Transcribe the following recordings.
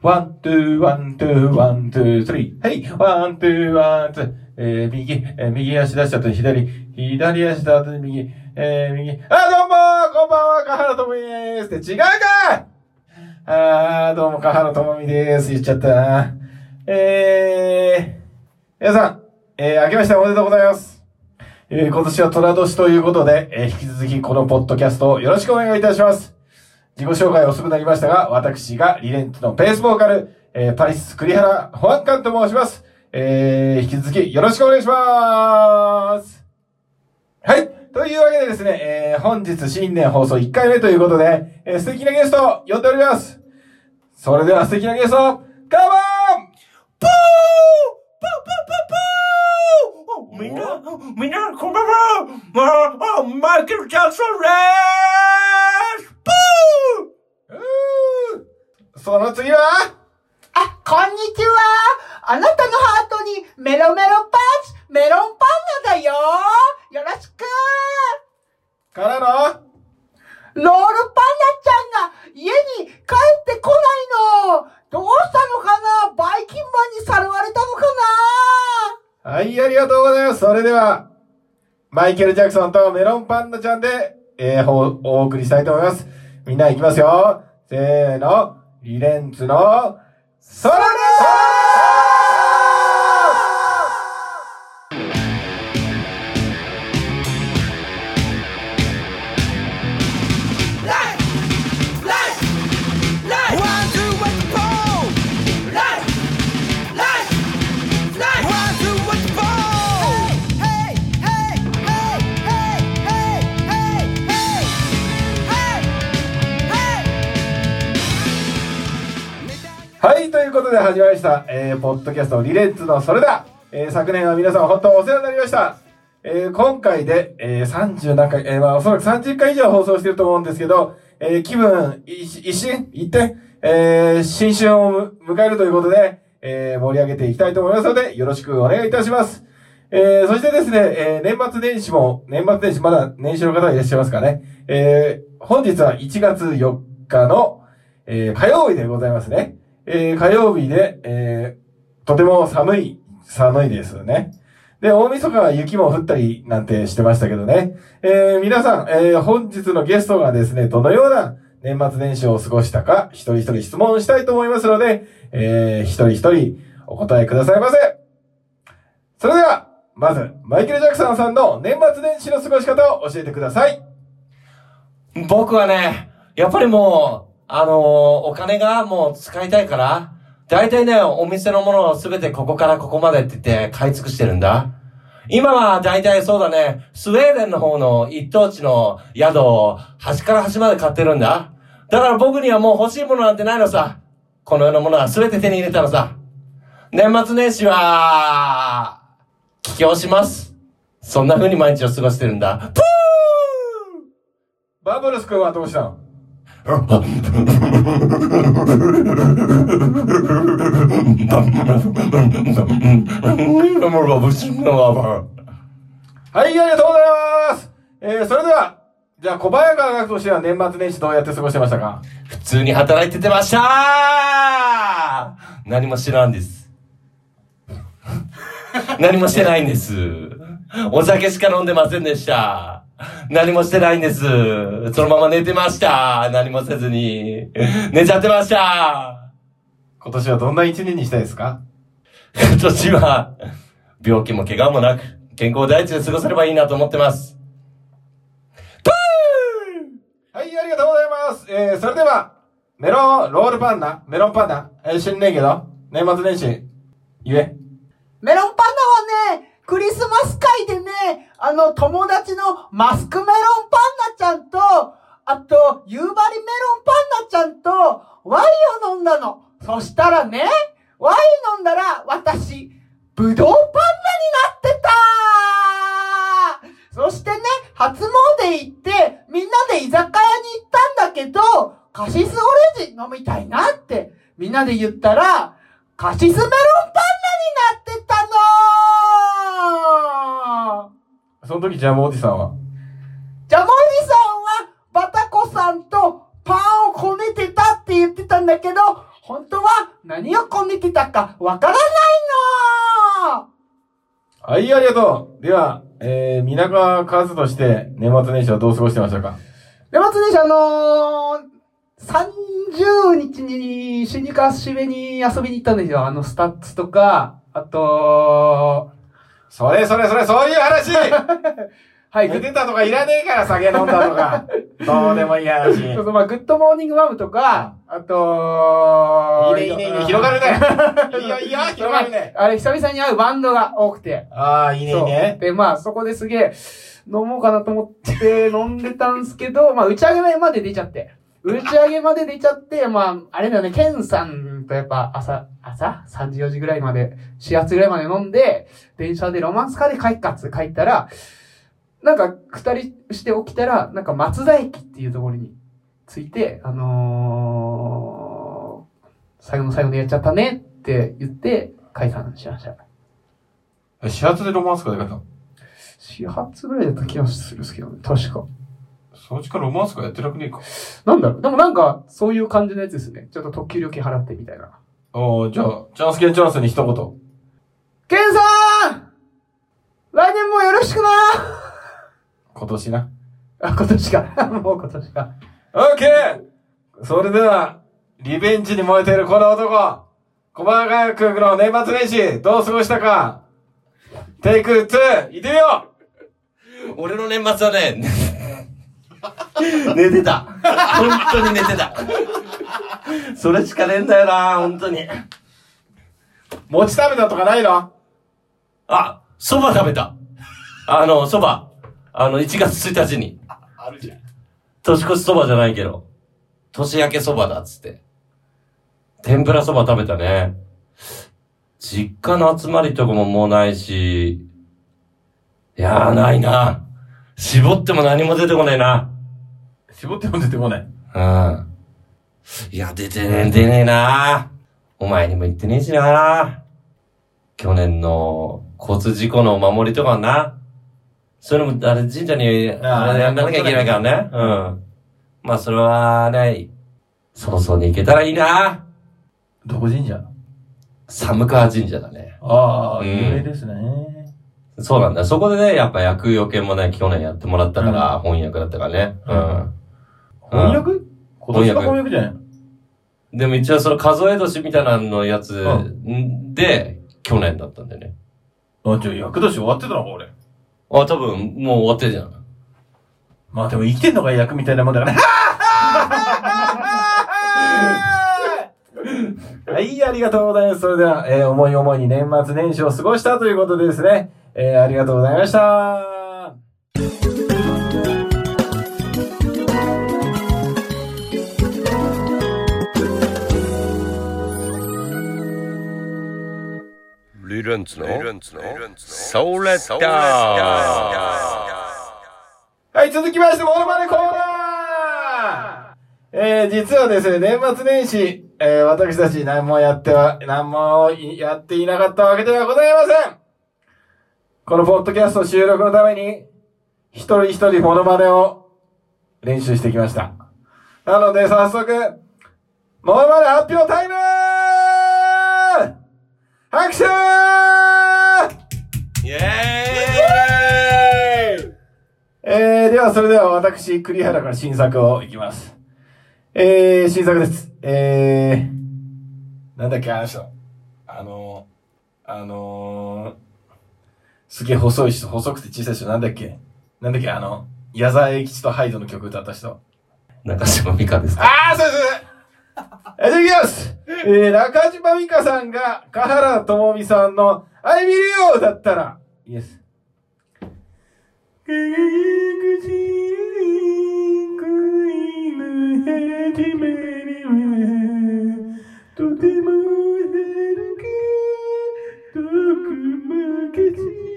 One, two, one, two, one, two, three。はい。 One, two, one, two。えー、右、えー、右足出した後左、左足出した後右、えー、右。あ、どうもこんばんは、かはらともみですって違うかあー、どうも、かはらともみです。言っちゃったな。えー、皆さん、えー、明けましておめでとうございます。えー、今年は虎年ということで、えー、引き続きこのポッドキャストをよろしくお願いいたします。自己紹介遅くなりましたが、私がリレンツのペースボーカル、えー、パリス栗原保安官と申します。えー、引き続きよろしくお願いします。はい。というわけでですね、えー、本日新年放送1回目ということで、えー、素敵なゲストを呼んでおります。それでは素敵なゲスト、カモン!ポー!ポー!ポー!ポー!ポー!みんな、みんな、こんばんは、マイケル・ジャクソンですポうーその次は？あ、こんにちは。あなたのハートにメロメロパンチ、メロンパンナだよ。よろしく。からの？ロールパンナちゃんが家に帰ってこないの。どうしたのかな？バイキンマンにさらわれたのかはい、ありがとうございます。それでは、マイケル・ジャクソンとメロンパンダちゃんで、えー、ほお送りしたいと思います。みんな行きますよ。せーの、リレンツの、それです！はい、ということで始まりました、えー、ポッドキャストリレンツのそれだ、えー、昨年は皆さん本当お世話になりました。えー、今回で、えー、30何回、えー、まあおそらく30回以上放送してると思うんですけど、えー、気分、一新、一転、えー、新春を迎えるということで、えー、盛り上げていきたいと思いますので、よろしくお願いいたします。えー、そしてですね、えー、年末年始も、年末年始まだ年始の方いらっしゃいますかね。えー、本日は1月4日の、えー、火曜日でございますね。えー、火曜日で、えー、とても寒い、寒いですね。で、大晦日は雪も降ったりなんてしてましたけどね。えー、皆さん、えー、本日のゲストがですね、どのような年末年始を過ごしたか、一人一人質問したいと思いますので、えー、一人一人お答えくださいませ。それでは、まず、マイケル・ジャクソンさんの年末年始の過ごし方を教えてください。僕はね、やっぱりもう、あのーお金がもう使いたいから、大体ね、お店のものをすべてここからここまでって言って買い尽くしてるんだ。今は大体そうだね、スウェーデンの方の一等地の宿を端から端まで買ってるんだ。だから僕にはもう欲しいものなんてないのさ。この世のものはすべて手に入れたのさ。年末年始は、帰郷します。そんな風に毎日を過ごしてるんだ。プバブルス君はどうしたの？はい、ありがとうございますえー、それでは、じゃあ小早川学としては年末年始どうやって過ごしてましたか？普通に働いててました何も知らんです。何もしてないんです。お酒しか飲んでませんでした。何もしてないんです。そのまま寝てました。何もせずに。寝ちゃってました。今年はどんな一年にしたいですか？今年は、病気も怪我もなく、健康第一で過ごせればいいなと思ってます。プはい、ありがとうございますえー、それでは、メロン、ロールパンダ、メロンパンダ、えー、知んねえけど、年末年始、言え。メロンパンナはね、クリスマス会でね、あの、友達のマスクメロンパンナちゃんと、あと、夕張メロンパンナちゃんと、ワインを飲んだの。そしたらね、ワイン飲んだら、私、ブドウパンナになってたそしてね、初詣行って、みんなで居酒屋に行ったんだけど、カシスオレンジ飲みたいなって、みんなで言ったら、カシスメロンパンその時ジャムおじさんは？ジャムおじさんは、バタコさんとパンをこねてたって言ってたんだけど、本当は何をこねてたかわからないのはい、ありがとう。では、えー、皆川和として年末年始はどう過ごしてましたか？年末年始あのー、30日に新宿 ACB に遊びに行ったんですよ。あの、スタッツとか、あと、それそれそれ、そういう話 はい、寝てたとかいらねえから酒飲んだとか。どうでもいい話。い いそうそう、まあ、グッドモーニングマムとか、あと、ね、いいね、いいね。広がるね。いいよ、いいよ、広がるね。あれ、久々に会うバンドが多くて。ああ、いいね、いいね。で、まあ、そこですげえ、飲もうかなと思って飲んでたんすけど、まあ、打ち上げまで出ちゃって。打ち上げまで出ちゃって、まあ、あれだよね、ケンさんとやっぱ朝、朝 ?3 時4時ぐらいまで、4月ぐらいまで飲んで、電車でロマンスカーで帰っかっつ帰ったら、なんか、二人して起きたら、なんか松田駅っていうところに着いて、あのー、最後の最後でやっちゃったねって言って、解散しました。始発でロマンスカーで書いたの？始発ぐらいだった気がするんですけどね、確か。そのうちからロマンスカーやってなくねえか。なんだろうでもなんか、そういう感じのやつですね。ちょっと特急料金払ってみたいな。おー、じゃあ、チャンスケンチャンスに一言。ケンさん来年もよろしくな今年な。あ、今年か。もう今年か。オッケーそれでは、リベンジに燃えているこの男、小川君の年末年始、どう過ごしたかテイク2、いってみよ俺の年末はね、寝てた。本当に寝てた。それしかねえんだよな、本当に。う餅食べたとかないの？あ、蕎麦食べた。あの、蕎麦。あの、1月1日に。あるじゃん。年越し蕎麦じゃないけど。年明け蕎麦だっつって。天ぷら蕎麦食べたね。実家の集まりとかももうないし。いやー、ないな。絞っても何も出てこねえな。絞っても出てこない。うん。いや、出てねえ、出ねえな。お前にも言ってねえしな。去年の交通事故のお守りとかな。それも、あれ、神社に、あれやんなきゃいけないからね。うん。まあ、それはね、早々に行けたらいいな。どこ神社？寒川神社だね。ああ、うん有名ですね。そうなんだ。そこでね、やっぱ役余計もね、去年やってもらったから、翻訳だったからね。うん。翻訳？今年の翻訳じゃないの？でも一応その数え年みたいなのやつうんで、去年だったんだよね。あ、じゃあ役年終わってたのか、俺。あ、多分、もう終わってるじゃん。まあでも生きてんのが役みたいなもんだから。はい、ありがとうございます。それでは、えー思い思いに年末年始を過ごしたということでですね、えーありがとうございました。リレンツの？ソーレッダはい、続きまして、モノマネコーナー。えー、実はですね、年末年始、えー、私たち何もやっては、何もいやっていなかったわけではございませんこのポッドキャスト収録のために、一人一人モノマネを練習してきました。なので、早速、モノマネ発表タイム拍手イェーイえー、ではそれでは私、栗原から新作をいきます。えー、新作です。えー、なんだっけ、あの人。あの、あのー、すげえ細い人、細くて小さい人、なんだっけ？なんだっけ、あの、矢沢永吉とハイドの曲歌った人。中島美香ですか？あー、そうですえー、じゃあいきます。えー、中島美香さんが、香原朋美さんの、I will you だったら、イエス。とても遥か遠く昔のこ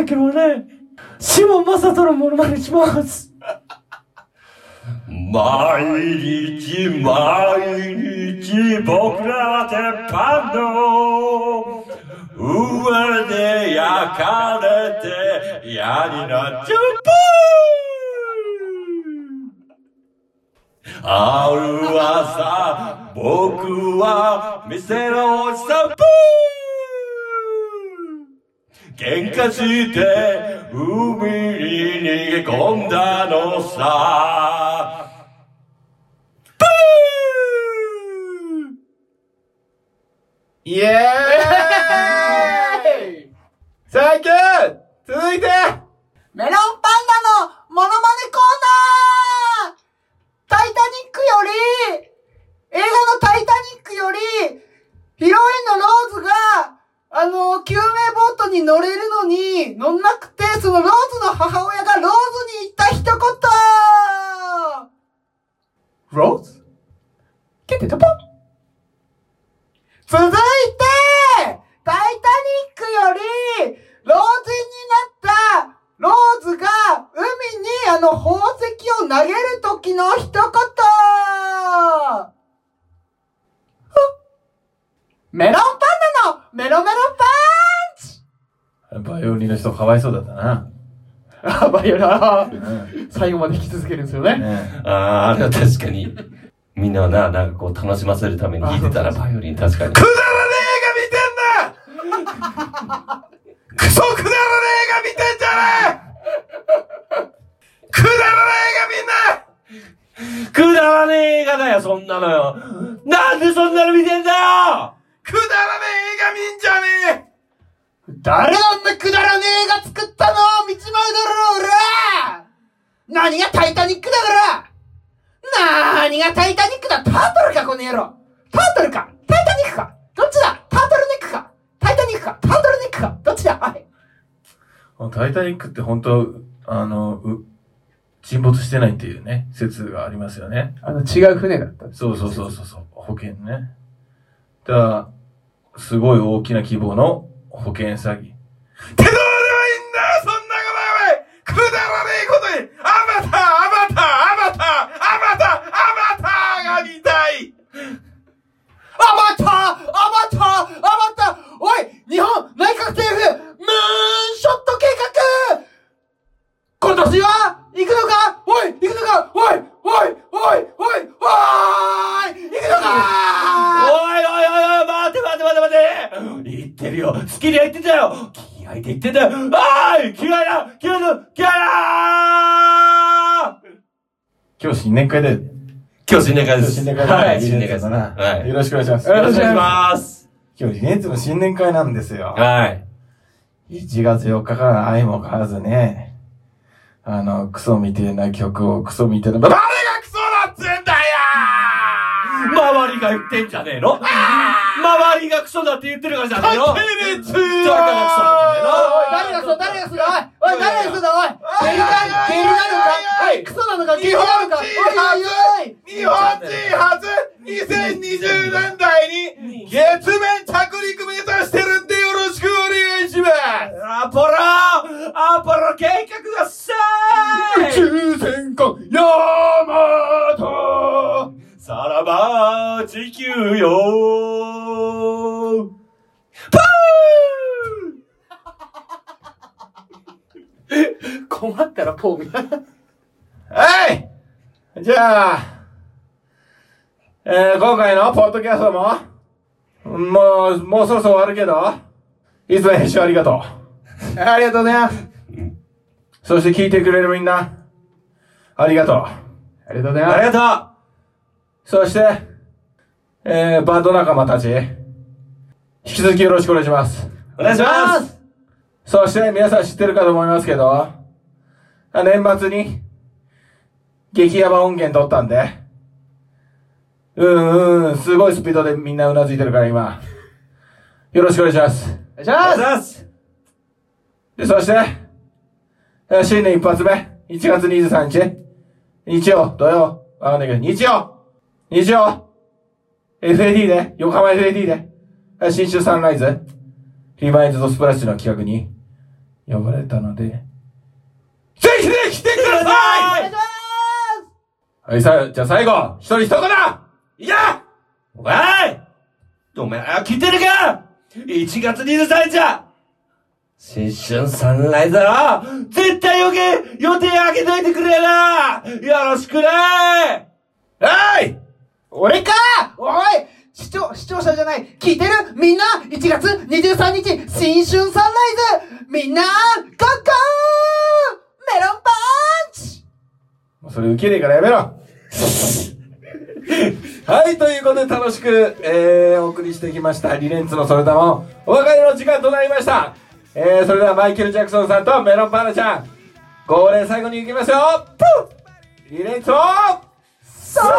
マイケルはね、シモン・マサトのモノマネします。毎日毎日僕ら鉄板の上で焼かれて嫌になっちゃうある朝僕は店のおじさんブー喧嘩して海に逃げ込んだのさ。ブー！イエーイ！サンキュー続いて！メロンパンナのモノマネコーナー！タイタニックより、映画のタイタニックより、ヒロインのローズが、あの、救命ボートに乗れるのに、乗んなくて、そのローズの母親がローズに言った一言。ローズケテトポン続いて、タイタニックより、老人になったローズが海にあの宝石を投げる時の一言。メロンパンナの！メロメロバイオリンの人かわいそうだったな。あ、バイオリン、うん最後まで引き続けるんですよね。ねああ、あれは確かに。みんなをな、なんかこう楽しませるために弾いてたらバイオリン確かに。くだらねえ映画見てんなクソくだらねえ映画見てんじゃねえくだらねえ映画みんなくだらねえ映画だよ、そんなのよ。なんでそんなの見てんだよくだらねえ映画誰があんなくだらねえ映画作ったの見ちまうだろ、俺何がタイタニックだから何がタイタニックだタートルか、この野郎タートルかタイタニックかどっちだタートルネックかタイタニックかタートルネックかどっちだはい。タイタニックって本当あの、う沈没してないっていうね、説がありますよね。あの、違う船だった。そうそうそうそうそう、保険ね。だから、すごい大きな規模の保険詐欺。ってどうでもいいんだよそんなことはくだらねえことにアバターアバターアバターアバターアバターが見たいアバターアバターアバターおい日本内閣政府ムーンショット計画今年は行くのかおい行くのかおいおいおいおいおい行くのかおいおいおいおい、待て待て待て待て言ってるよ。好きには言ってたよ。気合で言ってたよ。あーい気合だ気合だ気合だ今日新年会で、今日新年会です。新年会だはい、新年会です。な。はい。よろしくお願いします。よろしくお願いします。今日、リネッツの新年会なんですよ。はい。1月4日から愛も変わらずね、あの、クソみてえな曲をクソみてえな、誰がクりが言ってんじゃねえの？周りがクソだって言ってるからじゃねえの？テレツ誰かがクソなんじゃねえの？おい誰がそう誰がそうだ？おいおい誰がそうだ？おいゲリラゲリなのかおいクソなのか？ゲリなのかおい日本人初2020年代に月面着陸目指してるんでよろしくお願いします。アポロアポロ計画がさ宇宙戦艦ヤマトさらば地球よ。パ困ったらポーみたいなはい。じゃあ、えー、今回のポッドキャストも、もう、もうそろそろ終わるけど、いつも編集ありがとう。ありがとうございます。そして聞いてくれるみんな、ありがとう。ありがとうございーます。ありがそして、えー、バンド仲間たち、引き続きよろしくお願いします。お願いします。そして皆さん知ってるかと思いますけど、あ年末に、激ヤバ音源撮ったんで、うんうん、すごいスピードでみんなうなずいてるから今、よろしくお願いします。お願いします。で、そして、えー新年一発目、1月23日、日曜、土曜、わかんないけど、日曜日曜 !FAD で、横浜 FAD で、えー新州サンライズ、リマインズとスプラッシュの企画に、呼ばれたので、ぜひぜひ来てください！はい、さ、じゃあ最後、一人一言！いや！わい！お前、あ、聞いてるか ?1 月23日！は青春サンライズだろ！絶対予定、予定開けといてくれな！よろしくね！はい俺か？おい！視聴、視聴者じゃない。聞いてる？みんな !1 月23日新春サンライズ！みんなゴッゴーメロンパンチ！それ受けねえからやめろ。はい、ということで楽しく、えー、お送りしてきました。リレンツのそれだもん、お別れの時間となりました。えー、それではマイケル・ジャクソンさんとメロンパンナちゃん、恒例最後に行きますよ。リレンツをそれだ